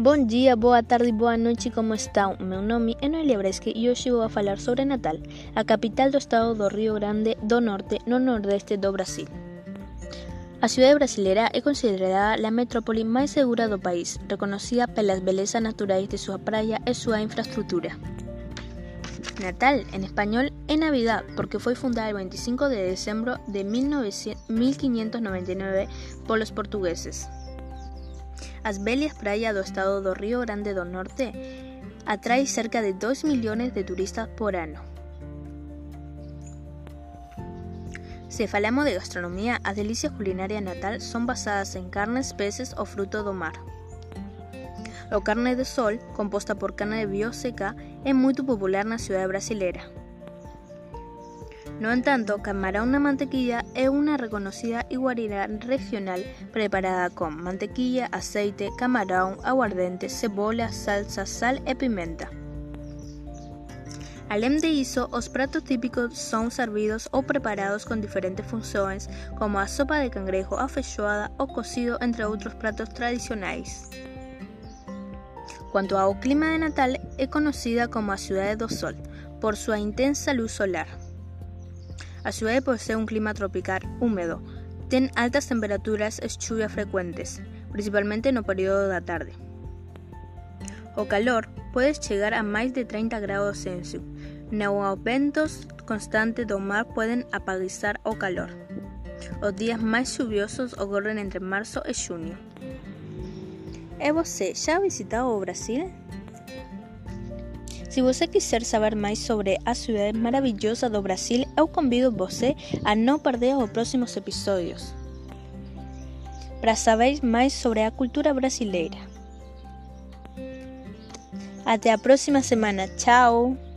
Bom dia, boa tarde boa noite, como estão? Meu nome é Noelia Bresque e hoje vou falar sobre Natal, a capital do estado do Rio Grande do Norte, no nordeste do Brasil. A cidade brasileira é considerada a metrópole mais segura do país, reconhecida pelas belezas naturais de sua praia e sua infraestrutura. Natal, en español, é Navidad, porque foi fundada el 25 de dezembro de 1599 por los portugueses. As belas praias do estado do Rio Grande do Norte atrae cerca de 2 millones de turistas por ano. Se falamos de gastronomía, as delicias culinarias natal son basadas en carnes, peces o fruto do mar. O carne de sol, composta por carne de bioseca, é muito popular na cidade brasileira. No entanto, camarón na mantequilla é una reconocida iguarina regional preparada con mantequilla, aceite, camarón, aguardente, cebola, salsa, sal e pimenta. Além de isso, os pratos típicos são servidos ou preparados com diferentes funções, como a sopa de cangrejo, a ou cocido, entre outros pratos tradicionais. Quanto ao clima de Natal, é conhecida como a Cidade do Sol, por sua intensa luz solar. A ciudad posee un clima tropical húmedo. Tiene altas temperaturas e lluvias frecuentes, principalmente en el periodo de la tarde. O calor puede llegar a más de 30 grados Celsius. Ventos constantes do mar pueden apagizar o calor. Los días más lluviosos ocurren entre marzo y junio. ¿E você já visitado Brasil? Se você quiser saber mais sobre a cidade maravilhosa do Brasil, eu convido você a não perder os próximos episódios para saber mais sobre a cultura brasileira. Até a próxima semana. Tchau!